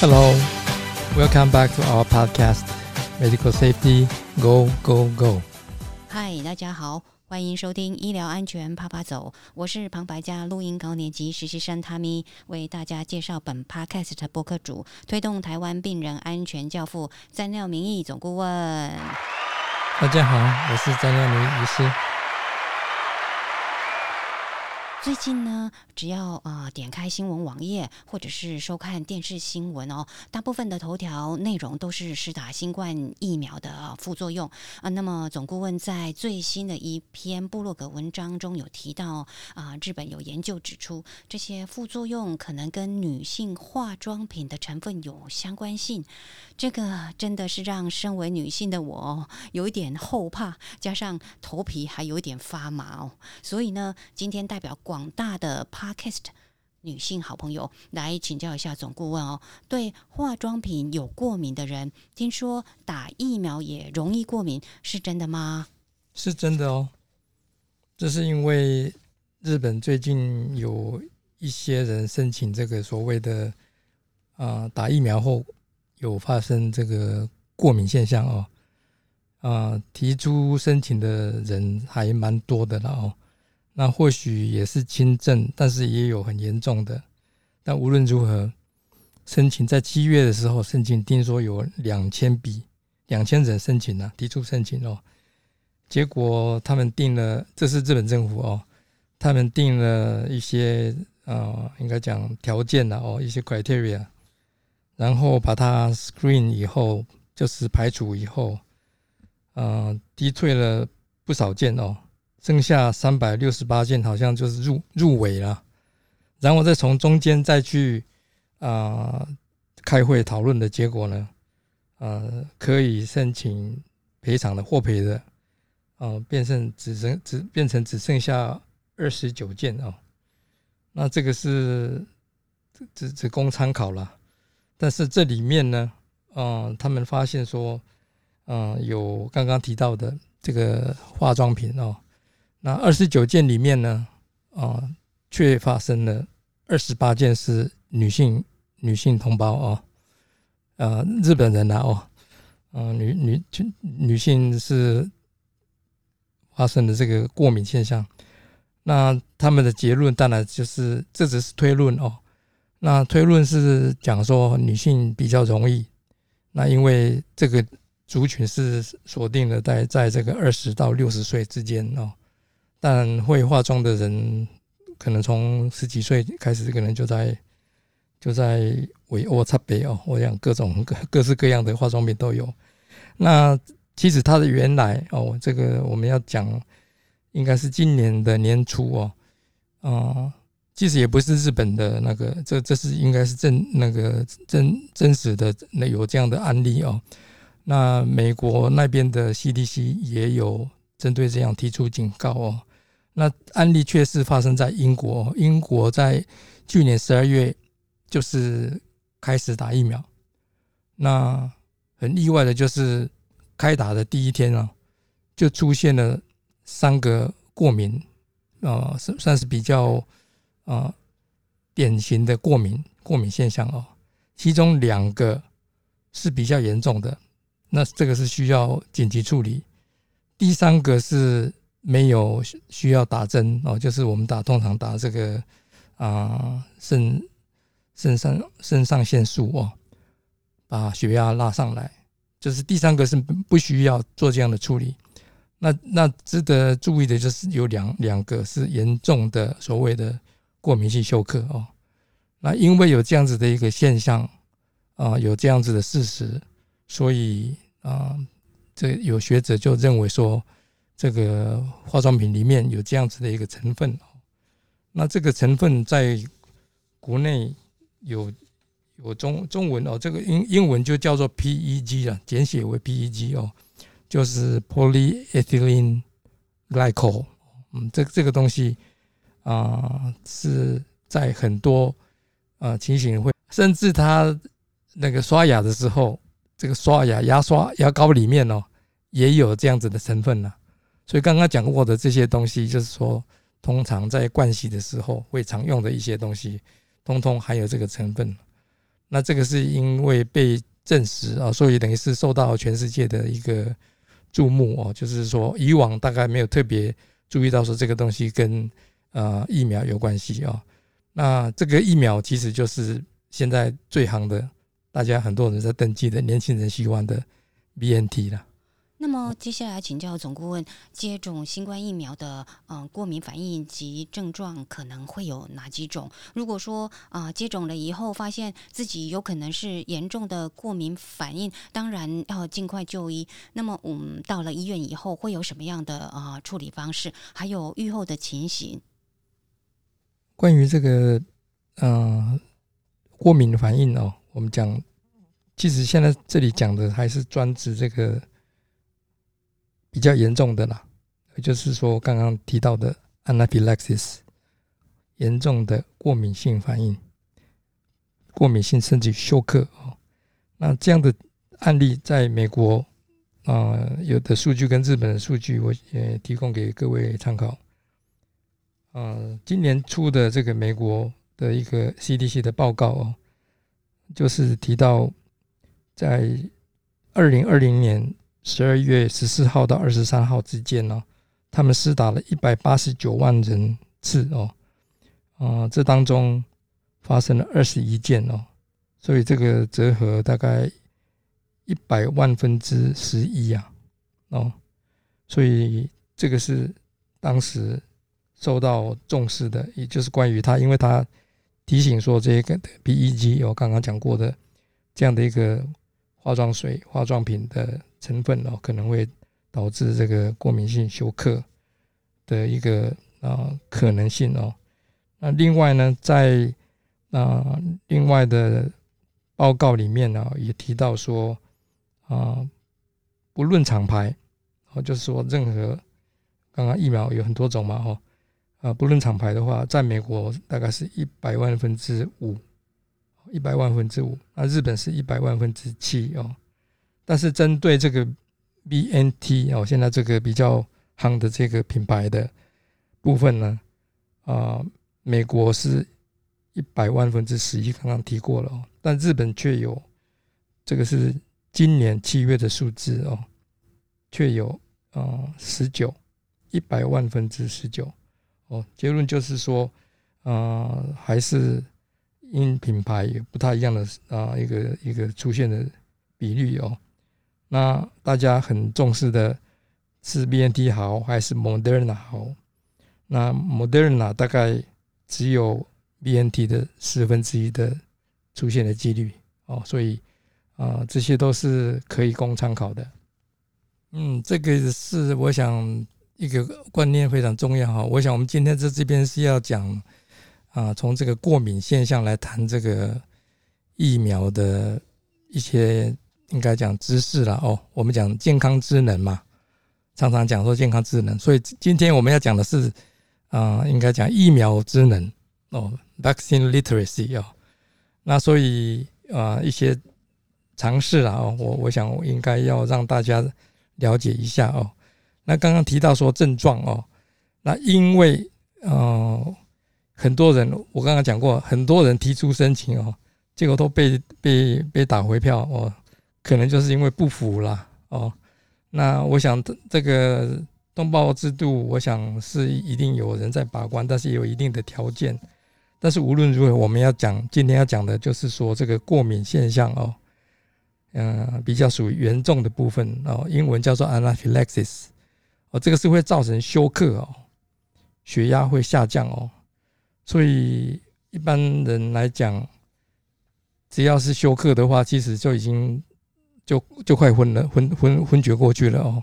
Hello, welcome back to our podcast, Medical Safety Go Go Go。嗨，大家好，欢迎收听医疗安全啪啪走，我是旁白家录音高年级实习生 Tammy，为大家介绍本 podcast 的播客主，推动台湾病人安全教父，詹廖明义总顾问。大家好，我是詹廖明医师。最近呢，只要啊点开新闻网页，或者是收看电视新闻哦，大部分的头条内容都是施打新冠疫苗的副作用啊。那么总顾问在最新的一篇部落格文章中有提到啊，日本有研究指出，这些副作用可能跟女性化妆品的成分有相关性。这个真的是让身为女性的我有一点后怕，加上头皮还有一点发麻哦。所以呢，今天代表。广大的 Podcast 女性好朋友来请教一下总顾问哦，对化妆品有过敏的人，听说打疫苗也容易过敏，是真的吗？是真的哦，这是因为日本最近有一些人申请这个所谓的啊打疫苗后有发生这个过敏现象哦，啊提出申请的人还蛮多的了哦。那或许也是轻症，但是也有很严重的。但无论如何，申请在七月的时候申请，听说有两千笔，两千人申请了，提出申请哦。结果他们定了，这是日本政府哦，他们定了一些呃，应该讲条件了哦，一些 criteria，然后把它 screen 以后，就是排除以后，呃，低退了不少件哦。剩下三百六十八件，好像就是入入围了，然后再从中间再去啊开会讨论的结果呢，呃，可以申请赔偿的获赔的，啊，变成只剩只变成只剩下二十九件哦，那这个是只只供参考了，但是这里面呢，嗯，他们发现说，嗯，有刚刚提到的这个化妆品哦。那二十九件里面呢，啊，却发生了二十八件是女性女性同胞哦，呃，日本人呐哦，嗯，女女女性是发生的这个过敏现象。那他们的结论当然就是这只是推论哦。那推论是讲说女性比较容易，那因为这个族群是锁定了在在这个二十到六十岁之间哦。但会化妆的人，可能从十几岁开始，可能就在就在为我差别哦。我想各种各各式各样的化妆品都有。那其实它的原来哦，这个我们要讲，应该是今年的年初哦，啊，其实也不是日本的那个，这这是应该是真那个真真实的那有这样的案例哦。那美国那边的 CDC 也有针对这样提出警告哦。那案例确实发生在英国，英国在去年十二月就是开始打疫苗。那很意外的就是开打的第一天啊，就出现了三个过敏，啊，算算是比较啊典型的过敏过敏现象哦。其中两个是比较严重的，那这个是需要紧急处理。第三个是。没有需要打针哦，就是我们打通常打这个啊肾肾上肾上腺素哦，把血压拉上来。就是第三个是不需要做这样的处理。那那值得注意的就是有两两个是严重的所谓的过敏性休克哦。那因为有这样子的一个现象啊，有这样子的事实，所以啊，这有学者就认为说。这个化妆品里面有这样子的一个成分，那这个成分在国内有有中中文哦，这个英英文就叫做 PEG 啊，简写为 PEG 哦，就是 polyethylene glycol。嗯，这这个东西啊是在很多啊情形会，甚至他那个刷牙的时候，这个刷牙牙刷牙膏里面哦也有这样子的成分呢。所以刚刚讲过的这些东西，就是说，通常在灌洗的时候会常用的一些东西，通通含有这个成分。那这个是因为被证实啊，所以等于是受到全世界的一个注目哦。就是说，以往大概没有特别注意到说这个东西跟呃疫苗有关系啊。那这个疫苗其实就是现在最行的，大家很多人在登记的年轻人喜欢的 BNT 了。那么接下来请教总顾问，接种新冠疫苗的嗯过敏反应及症状可能会有哪几种？如果说啊接种了以后发现自己有可能是严重的过敏反应，当然要尽快就医。那么我们到了医院以后会有什么样的啊处理方式？还有愈后的情形？关于这个嗯过敏反应哦，我们讲，其实现在这里讲的还是专指这个。比较严重的啦，就是说刚刚提到的 anaphylaxis，严重的过敏性反应、过敏性甚至休克啊。那这样的案例在美国啊，有的数据跟日本的数据，我也提供给各位参考。呃，今年出的这个美国的一个 CDC 的报告哦，就是提到在二零二零年。十二月十四号到二十三号之间呢，他们施打了一百八十九万人次哦，啊，这当中发生了二十一件哦，所以这个折合大概一百万分之十一啊，哦，所以这个是当时受到重视的，也就是关于他，因为他提醒说这个 PEG 我刚刚讲过的这样的一个化妆水、化妆品的。成分哦，可能会导致这个过敏性休克的一个啊可能性哦。那另外呢，在啊另外的报告里面呢，也提到说啊，不论厂牌哦，就是说任何刚刚疫苗有很多种嘛哦，啊不论厂牌的话，在美国大概是一百万分之五，一百万分之五，那日本是一百万分之七哦。但是针对这个 BNT 哦，现在这个比较夯的这个品牌的部分呢，啊，美国是一百万分之十一，刚刚提过了哦，但日本却有这个是今年七月的数字哦，却有啊十九一百万分之十九哦，结论就是说啊，还是因品牌有不太一样的啊一个一个出现的比率哦。那大家很重视的是 BNT 好还是 Moderna 好？那 Moderna 大概只有 BNT 的四分之一的出现的几率哦，所以啊，这些都是可以供参考的。嗯，这个是我想一个观念非常重要哈。我想我们今天在这边是要讲啊，从这个过敏现象来谈这个疫苗的一些。应该讲知识了哦，我们讲健康智能嘛，常常讲说健康智能，所以今天我们要讲的是啊，应该讲疫苗智能哦，vaccine literacy 哦，那所以啊一些尝试了哦，我我想我应该要让大家了解一下哦。那刚刚提到说症状哦，那因为呃很多人我刚刚讲过，很多人提出申请哦，结果都被被被打回票哦。可能就是因为不服啦，哦，那我想这个通报制度，我想是一定有人在把关，但是也有一定的条件。但是无论如何，我们要讲今天要讲的就是说这个过敏现象哦，嗯，比较属于严重的部分哦，英文叫做 anaphylaxis，哦，这个是会造成休克哦，血压会下降哦，所以一般人来讲，只要是休克的话，其实就已经。就就快昏了，昏昏昏厥过去了哦。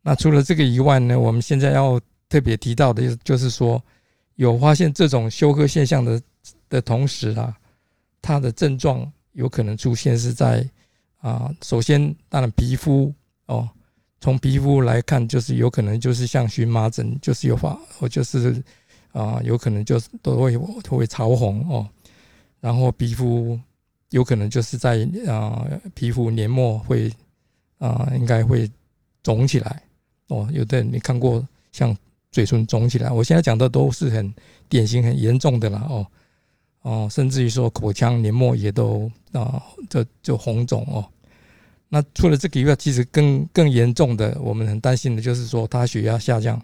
那除了这个以外呢，我们现在要特别提到的，就是说有发现这种休克现象的的同时啊，它的症状有可能出现是在啊，首先当然皮肤哦，从皮肤来看，就是有可能就是像荨麻疹，就是有发，或就是啊，有可能就是都会都会潮红哦，然后皮肤。有可能就是在啊，皮肤黏膜会啊，应该会肿起来哦。有的人你看过像嘴唇肿起来，我现在讲的都是很典型、很严重的了哦。哦，甚至于说口腔黏膜也都啊，就就红肿哦。那除了这个以外，其实更更严重的，我们很担心的就是说他血压下降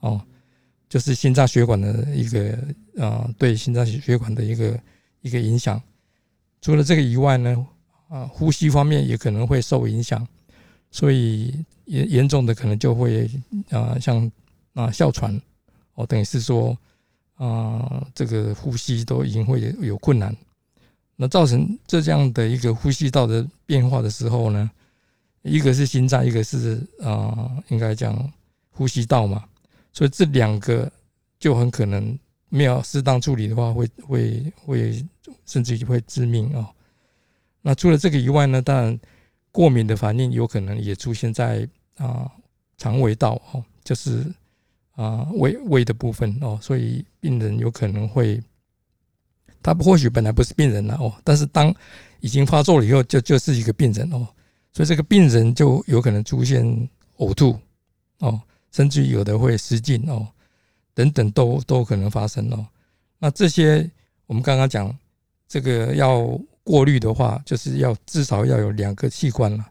哦，就是心脏血管的一个啊，对心脏血管的一个一个影响。除了这个以外呢，啊，呼吸方面也可能会受影响，所以严严重的可能就会啊，像啊哮喘哦，等于是说。啊，这个呼吸都已经会有困难，那造成这样的一个呼吸道的变化的时候呢，一个是心脏，一个是啊，应该讲呼吸道嘛，所以这两个就很可能没有适当处理的话，会会会甚至于会致命哦。那除了这个以外呢，当然过敏的反应有可能也出现在啊肠胃道哦，就是。啊，胃胃的部分哦，所以病人有可能会，他或许本来不是病人了哦，但是当已经发作了以后，就就是一个病人哦，所以这个病人就有可能出现呕吐哦，甚至有的会失禁哦，等等都都可能发生哦。那这些我们刚刚讲这个要过滤的话，就是要至少要有两个器官了，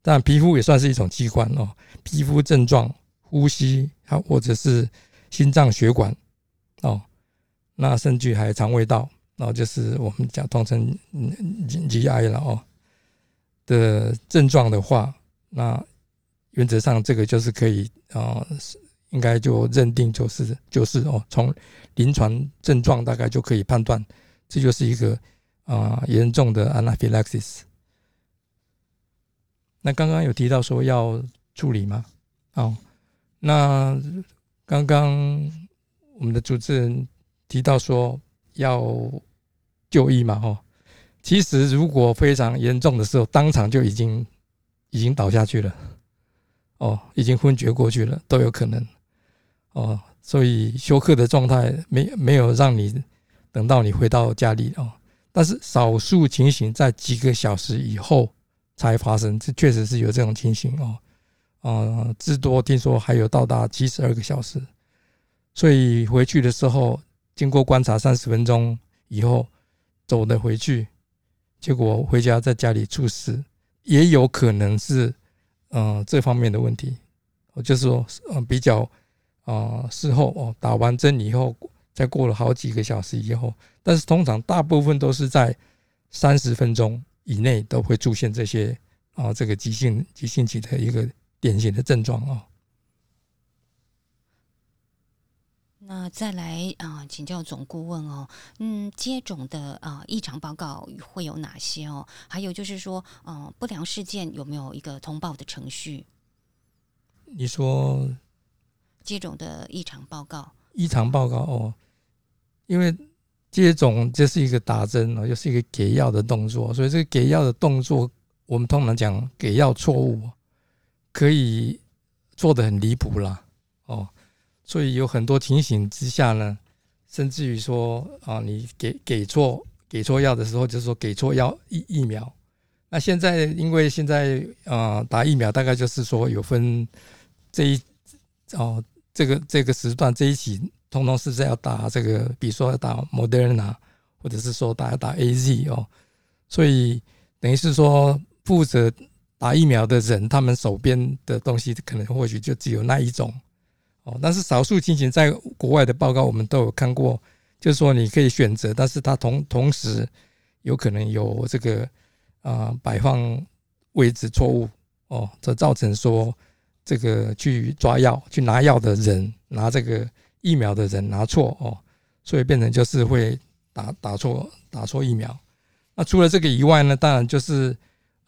但皮肤也算是一种器官哦，皮肤症状。呼吸，啊，或者是心脏血管，哦，那甚至还肠胃道，然后就是我们讲通称 GI 了哦的症状的话，那原则上这个就是可以啊，应该就认定就是就是哦，从临床症状大概就可以判断，这就是一个啊严重的 anaphylaxis。那刚刚有提到说要处理吗？哦。那刚刚我们的主持人提到说要就医嘛，哦，其实如果非常严重的时候，当场就已经已经倒下去了，哦，已经昏厥过去了，都有可能，哦，所以休克的状态没没有让你等到你回到家里哦，但是少数情形在几个小时以后才发生，这确实是有这种情形哦。啊，至多听说还有到达七十二个小时，所以回去的时候经过观察三十分钟以后走的回去，结果回家在家里猝死，也有可能是嗯这方面的问题。我就是说，嗯，比较啊事后哦打完针以后，再过了好几个小时以后，但是通常大部分都是在三十分钟以内都会出现这些啊这个急性急性期的一个。典型的症状哦。那再来啊，请教总顾问哦，嗯，接种的啊异常报告会有哪些哦？还有就是说，嗯，不良事件有没有一个通报的程序？你说接种的异常报告？异常报告哦，因为接种这是一个打针哦，又是一个给药的动作，所以这个给药的动作，我们通常讲给药错误。可以做的很离谱了哦，所以有很多情形之下呢，甚至于说啊，你给给错给错药的时候，就是说给错药疫疫苗。那现在因为现在啊打疫苗大概就是说有分这一哦这个这个时段这一期通通是在要打这个，比如说要打 Moderna 或者是说打打 A Z 哦，所以等于是说负责。打疫苗的人，他们手边的东西可能或许就只有那一种哦。但是少数情形，在国外的报告我们都有看过，就是说你可以选择，但是它同同时有可能有这个啊摆放位置错误哦，这造成说这个去抓药去拿药的人拿这个疫苗的人拿错哦，所以变成就是会打打错打错疫苗。那除了这个以外呢，当然就是。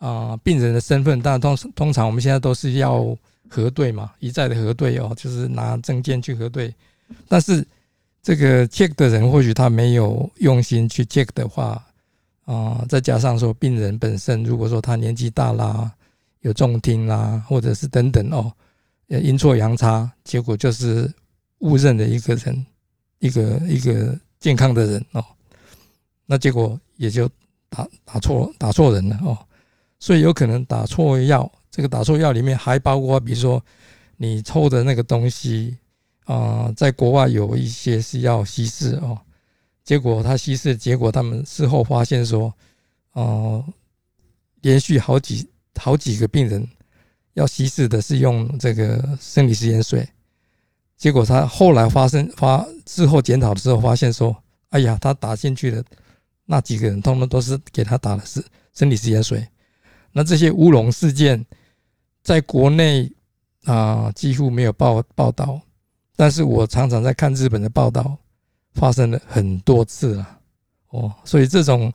啊，病人的身份，但通通常我们现在都是要核对嘛，一再的核对哦，就是拿证件去核对。但是这个 check 的人或许他没有用心去 check 的话，啊，再加上说病人本身如果说他年纪大啦，有重听啦，或者是等等哦，阴错阳差，结果就是误认了一个人，一个一个健康的人哦，那结果也就打打错打错人了哦。所以有可能打错药，这个打错药里面还包括，比如说你抽的那个东西啊，在国外有一些是要稀释哦，结果他稀释，结果他们事后发现说，哦，连续好几好几个病人要稀释的是用这个生理食盐水，结果他后来发生发事后检讨的时候发现说，哎呀，他打进去的那几个人，通通都是给他打的是生理食盐水，那这些乌龙事件在国内啊几乎没有报报道，但是我常常在看日本的报道。发生了很多次了，哦，所以这种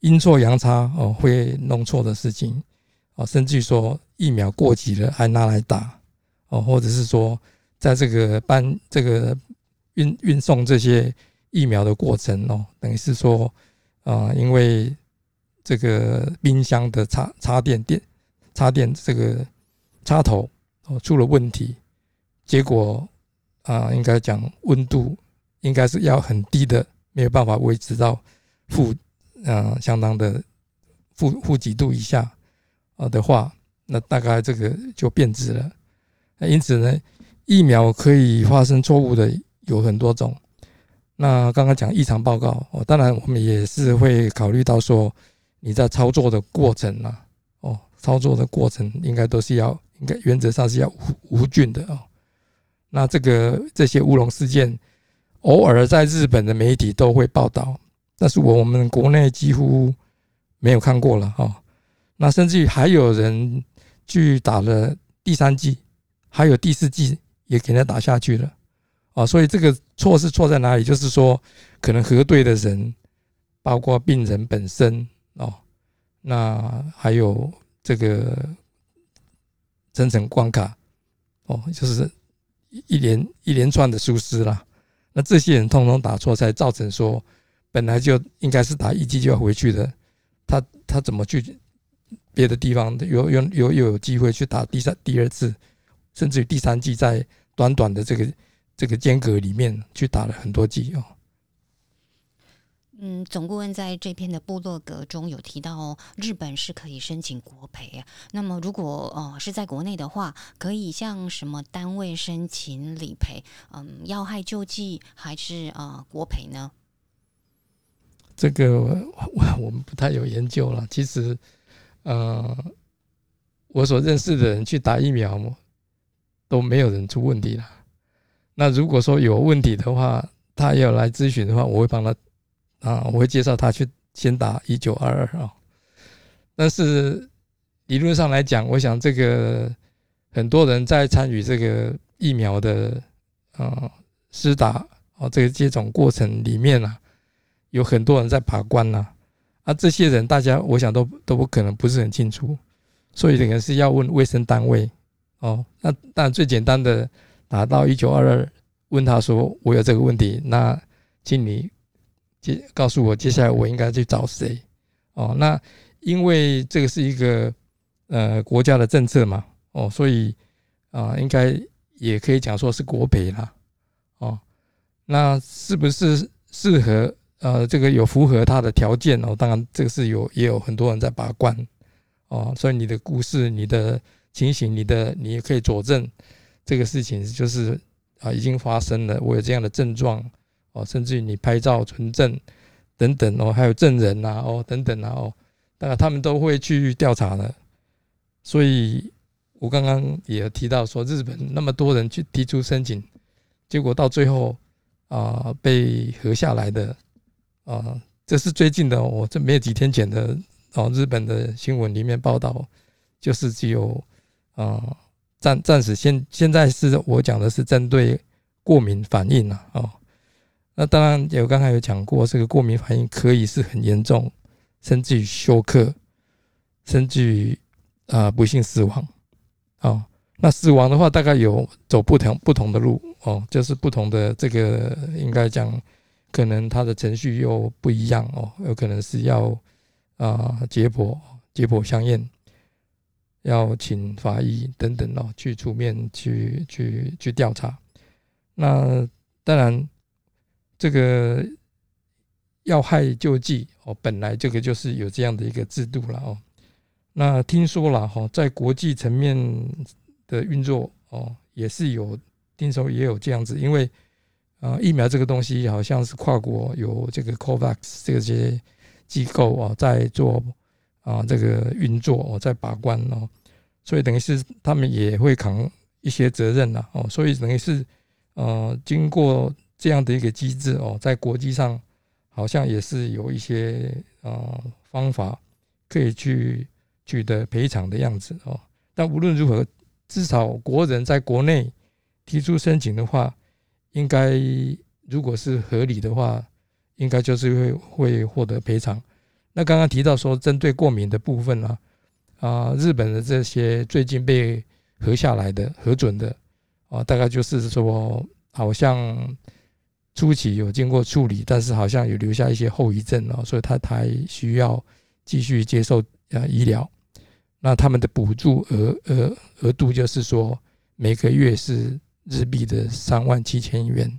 阴错阳差哦会弄错的事情，哦，甚至于说疫苗过期了还拿来打，哦，或者是说在这个搬这个运运送这些疫苗的过程哦，等于是说啊，因为这个冰箱的插插电电插电这个插头哦出了问题，结果啊，应该讲温度。应该是要很低的，没有办法维持到负，呃，相当的负负几度以下，啊的话，那大概这个就变质了。那因此呢，疫苗可以发生错误的有很多种。那刚刚讲异常报告，哦，当然我们也是会考虑到说你在操作的过程啊，哦，操作的过程应该都是要，应该原则上是要无无菌的哦。那这个这些乌龙事件。偶尔在日本的媒体都会报道，但是我们国内几乎没有看过了哈。那甚至于还有人去打了第三剂，还有第四剂也给他打下去了啊。所以这个错是错在哪里？就是说，可能核对的人，包括病人本身哦，那还有这个层层关卡哦，就是一连一连串的疏失了。那这些人通通打错，才造成说本来就应该是打一剂就要回去的，他他怎么去别的地方有有有有机会去打第三第二次，甚至于第三季，在短短的这个这个间隔里面去打了很多季哦。嗯，总顾问在这篇的部落格中有提到，日本是可以申请国赔啊。那么，如果呃是在国内的话，可以向什么单位申请理赔？嗯，要害救济还是呃国赔呢？这个我我们不太有研究了。其实，呃，我所认识的人去打疫苗都没有人出问题了。那如果说有问题的话，他要来咨询的话，我会帮他。啊，我会介绍他去先打一九二二啊，但是理论上来讲，我想这个很多人在参与这个疫苗的啊施打啊这个接种过程里面啊，有很多人在把关呐，啊这些人大家我想都都不可能不是很清楚，所以可能是要问卫生单位哦。那当然最简单的打到一九二二，问他说我有这个问题，那请你。接告诉我接下来我应该去找谁？哦，那因为这个是一个呃国家的政策嘛，哦，所以啊，应该也可以讲说是国赔啦，哦，那是不是适合呃这个有符合他的条件哦？当然这个是有也有很多人在把关哦，所以你的故事、你的情形、你的你也可以佐证这个事情就是啊已经发生了，我有这样的症状。哦，甚至于你拍照存证等等哦，还有证人呐哦等等啊哦，当然他们都会去调查的。所以我刚刚也提到说，日本那么多人去提出申请，结果到最后啊被核下来的啊，这是最近的，我这没有几天前的哦，日本的新闻里面报道，就是只有啊暂暂时现现在是我讲的是针对过敏反应啊哦。那当然有，刚才有讲过，这个过敏反应可以是很严重，甚至于休克，甚至于啊不幸死亡。哦，那死亡的话，大概有走不同不同的路哦，就是不同的这个应该讲，可能它的程序又不一样哦，有可能是要啊解剖解剖相验，要请法医等等哦去出面去去去调查。那当然。这个要害救济哦，本来这个就是有这样的一个制度了哦。那听说了哈，在国际层面的运作哦，也是有听说也有这样子，因为啊，疫苗这个东西好像是跨国有这个 COVAX 这些机构啊在做啊这个运作哦，在把关哦，所以等于是他们也会扛一些责任呐哦，所以等于是呃经过这样的一个机制哦，在国际上好像也是有一些呃方法可以去取得赔偿的样子哦，但无论如何，至少国人在国内提出申请的话。应该如果是合理的话，应该就是会会获得赔偿。那刚刚提到说，针对过敏的部分呢，啊，日本的这些最近被核下来的核准的啊，大概就是说，好像初期有经过处理，但是好像有留下一些后遗症哦，所以他还需要继续接受呃医疗。那他们的补助额额额度就是说，每个月是。日币的三万七千元，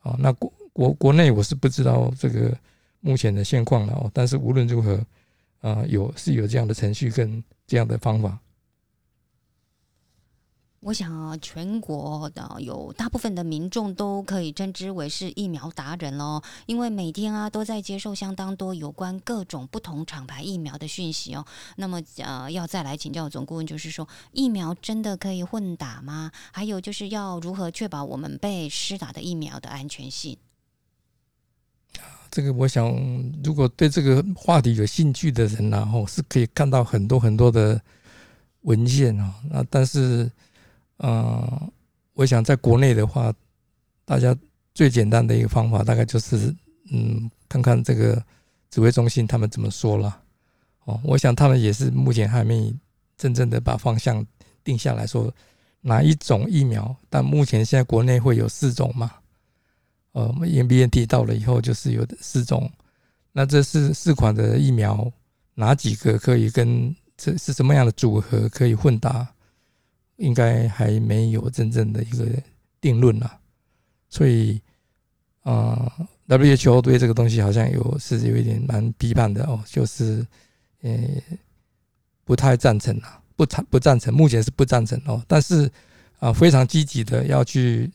啊，那国国国内我是不知道这个目前的现况了哦，但是无论如何，啊，有是有这样的程序跟这样的方法。我想啊，全国的有大部分的民众都可以称之为是疫苗达人喽，因为每天啊都在接受相当多有关各种不同厂牌疫苗的讯息哦。那么呃，要再来请教总顾问，就是说疫苗真的可以混打吗？还有就是要如何确保我们被施打的疫苗的安全性？这个我想，如果对这个话题有兴趣的人，然后是可以看到很多很多的文献啊，那但是。嗯，我想在国内的话，大家最简单的一个方法，大概就是嗯，看看这个指挥中心他们怎么说了。哦，我想他们也是目前还没真正的把方向定下来说哪一种疫苗。但目前现在国内会有四种嘛？呃，我们 M B N T 到了以后就是有四种。那这四四款的疫苗，哪几个可以跟这是什么样的组合可以混搭？应该还没有真正的一个定论了，所以啊，WHO 对这个东西好像有是有一点蛮批判的哦，就是呃不太赞成啊，不赞不赞成，目前是不赞成哦，但是啊非常积极的要去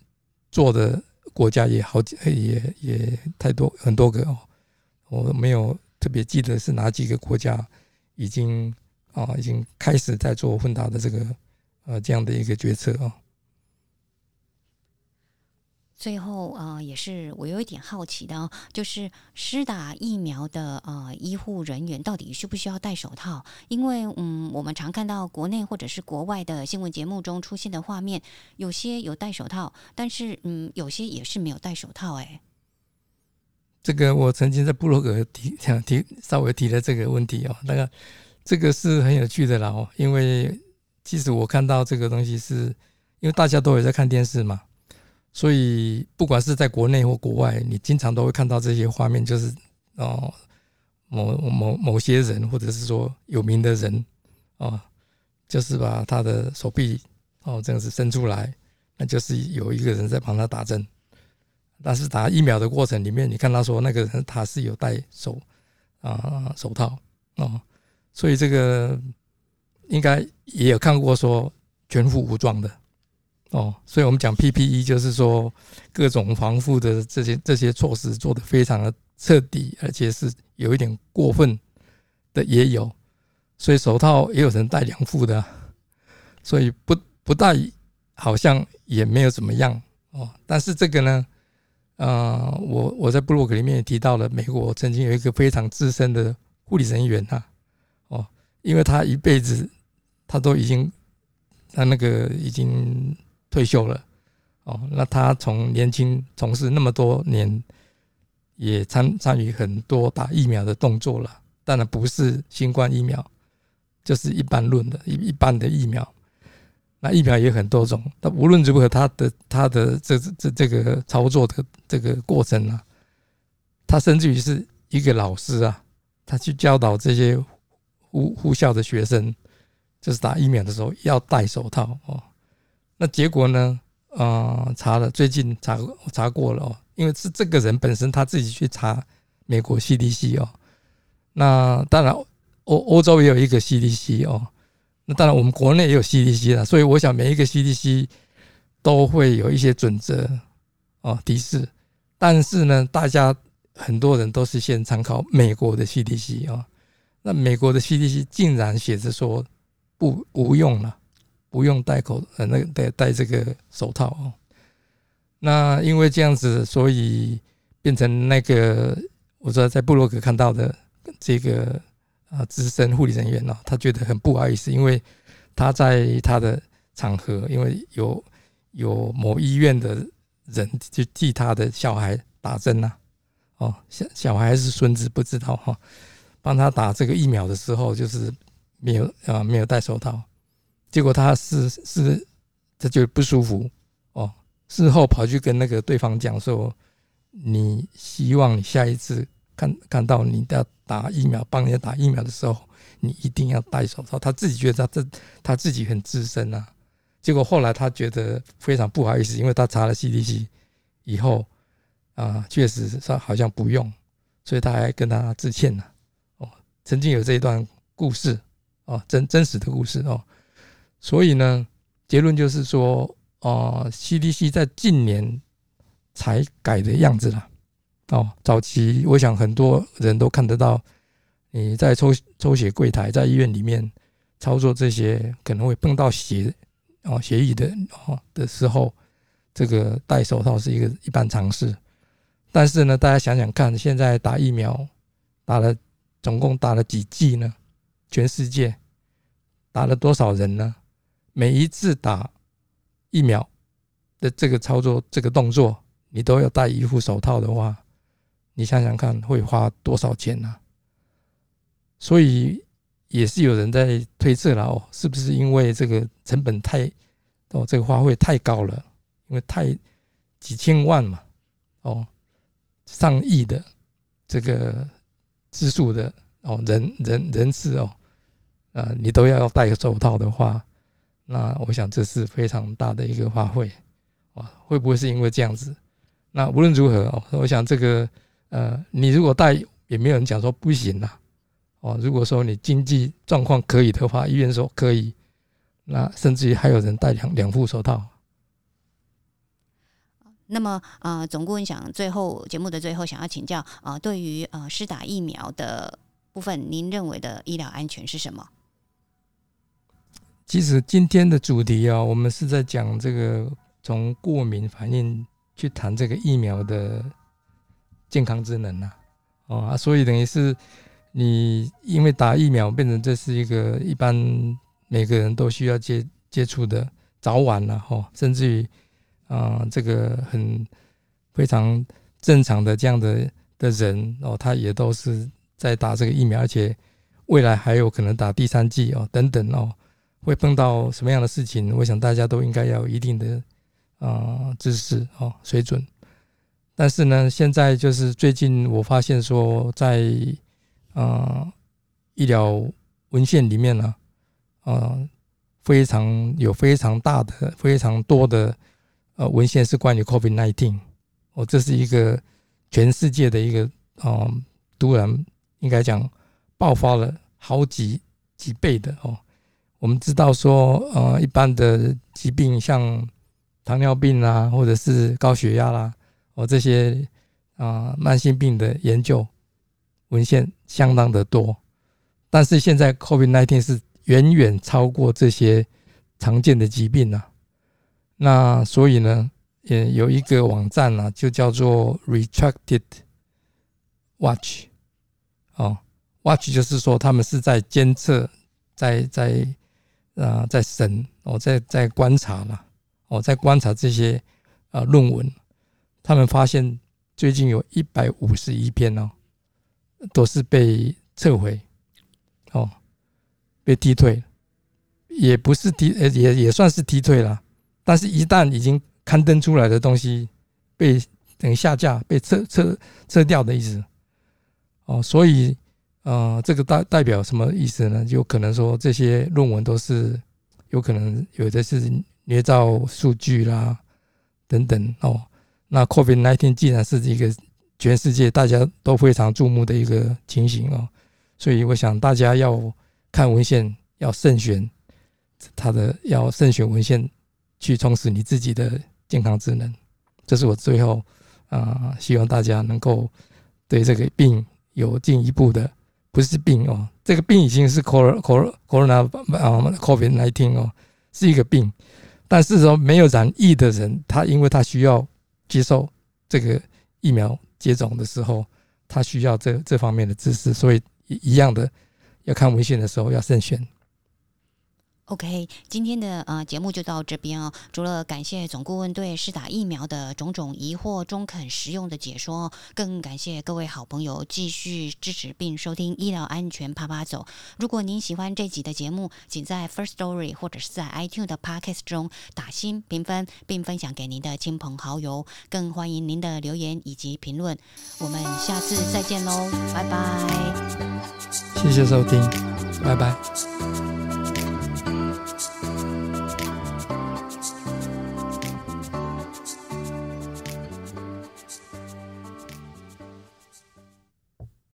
做的国家也好几也也太多很多个哦，我没有特别记得是哪几个国家已经啊已经开始在做混打的这个。呃，这样的一个决策哦。最后啊，也是我有一点好奇的哦，就是施打疫苗的呃医护人员到底需不需要戴手套？因为嗯，我们常看到国内或者是国外的新闻节目中出现的画面，有些有戴手套，但是嗯，有些也是没有戴手套。哎，这个我曾经在布洛格提提稍微提了这个问题哦，那个这个是很有趣的啦哦，因为。其实我看到这个东西，是因为大家都有在看电视嘛，所以不管是在国内或国外，你经常都会看到这些画面，就是哦，某某某些人，或者是说有名的人，哦，就是把他的手臂哦这样子伸出来，那就是有一个人在帮他打针。但是打疫苗的过程里面，你看他说那个人他是有戴手啊手套哦，所以这个。应该也有看过说全副武装的哦，所以我们讲 PPE 就是说各种防护的这些这些措施做的非常的彻底，而且是有一点过分的也有，所以手套也有人戴两副的，所以不不戴好像也没有怎么样哦。但是这个呢，呃，我我在布洛克里面也提到了，美国曾经有一个非常资深的护理人员啊，哦，因为他一辈子。他都已经，他那个已经退休了，哦，那他从年轻从事那么多年，也参参与很多打疫苗的动作了。当然不是新冠疫苗，就是一般论的一一般的疫苗。那疫苗也很多种，但无论如何，他的他的这这这个操作的这个过程啊，他甚至于是一个老师啊，他去教导这些护护校的学生。就是打疫苗的时候要戴手套哦，那结果呢？啊，查了，最近查查过了哦，因为是这个人本身他自己去查美国 CDC 哦，那当然欧欧洲也有一个 CDC 哦，那当然我们国内也有 CDC 了，所以我想每一个 CDC 都会有一些准则哦提示，但是呢，大家很多人都是先参考美国的 CDC 啊，那美国的 CDC 竟然写着说不不用了，不用戴口呃那个戴戴这个手套哦。那因为这样子，所以变成那个我说在布洛克看到的这个啊资深护理人员呢，他觉得很不好意思，因为他在他的场合，因为有有某医院的。人就替他的小孩打针呐，哦，小小孩是孙子不知道哈，帮他打这个疫苗的时候就是没有啊没有戴手套，结果他是是他就不舒服哦，事后跑去跟那个对方讲说，你希望你下一次看看到你要打疫苗帮人家打疫苗的时候，你一定要戴手套。他自己觉得他这他自己很资深啊。结果后来他觉得非常不好意思，因为他查了 CDC 以后啊，确实他好像不用，所以他还跟他致歉了。哦，曾经有这一段故事哦，真真实的故事哦。所以呢，结论就是说，哦，CDC 在近年才改的样子了。哦，早期我想很多人都看得到，你在抽抽血柜台在医院里面操作这些，可能会碰到血。哦，血液的哦的时候，这个戴手套是一个一般常识。但是呢，大家想想看，现在打疫苗打了总共打了几剂呢？全世界打了多少人呢？每一次打疫苗的这个操作、这个动作，你都要戴一副手套的话，你想想看会花多少钱呢？所以。也是有人在推测了哦，是不是因为这个成本太哦，这个花费太高了？因为太几千万嘛，哦，上亿的这个支数的哦，人人人次哦，啊，你都要戴手套的话，那我想这是非常大的一个花费啊，会不会是因为这样子？那无论如何哦，我想这个呃，你如果戴，也没有人讲说不行呐。哦，如果说你经济状况可以的话，医院说可以，那甚至于还有人戴两两副手套。那么，呃，总顾问想最后节目的最后想要请教啊，对于呃施打疫苗的部分，您认为的医疗安全是什么？其实今天的主题啊，我们是在讲这个从过敏反应去谈这个疫苗的健康之能呐，哦，所以等于是。你因为打疫苗变成这是一个一般每个人都需要接接触的早晚了哈，甚至于啊这个很非常正常的这样的的人哦，他也都是在打这个疫苗，而且未来还有可能打第三剂哦等等哦，会碰到什么样的事情？我想大家都应该要有一定的啊知识哦水准。但是呢，现在就是最近我发现说在啊，医疗文献里面呢，啊，非常有非常大的、非常多的呃文献是关于 COVID nineteen。哦，这是一个全世界的一个啊，突然应该讲爆发了好几几倍的哦。我们知道说，呃，一般的疾病像糖尿病啊，或者是高血压啦，哦，这些啊慢性病的研究。文献相当的多，但是现在 COVID-19 是远远超过这些常见的疾病啊。那所以呢，也有一个网站呢，就叫做 Retracted Watch。哦，Watch 就是说他们是在监测，在在啊在审，哦在在观察了，哦在观察这些啊论文。他们发现最近有一百五十一篇哦。都是被撤回，哦，被踢退，也不是踢，呃，也也算是踢退了。但是，一旦已经刊登出来的东西被等下架、被撤撤撤掉的意思，哦，所以，呃，这个代代表什么意思呢？就可能说这些论文都是有可能有的是捏造数据啦，等等哦。那 COVID nineteen 既然是一个。全世界大家都非常注目的一个情形哦，所以我想大家要看文献要慎选，他的要慎选文献去充实你自己的健康智能，这是我最后啊，希望大家能够对这个病有进一步的，不是病哦，这个病已经是 cor cor corona 啊 covid nineteen 哦，是一个病，但是说没有染疫的人，他因为他需要接受这个疫苗接种的时候，他需要这这方面的知识，所以一样的要看文献的时候要慎选。OK，今天的呃节目就到这边哦。除了感谢总顾问对施打疫苗的种种疑惑中肯实用的解说，更感谢各位好朋友继续支持并收听医疗安全啪啪走。如果您喜欢这集的节目，请在 First Story 或者是在 iTune 的 Podcast 中打新评分，并分享给您的亲朋好友。更欢迎您的留言以及评论。我们下次再见喽，拜拜。谢谢收听，拜拜。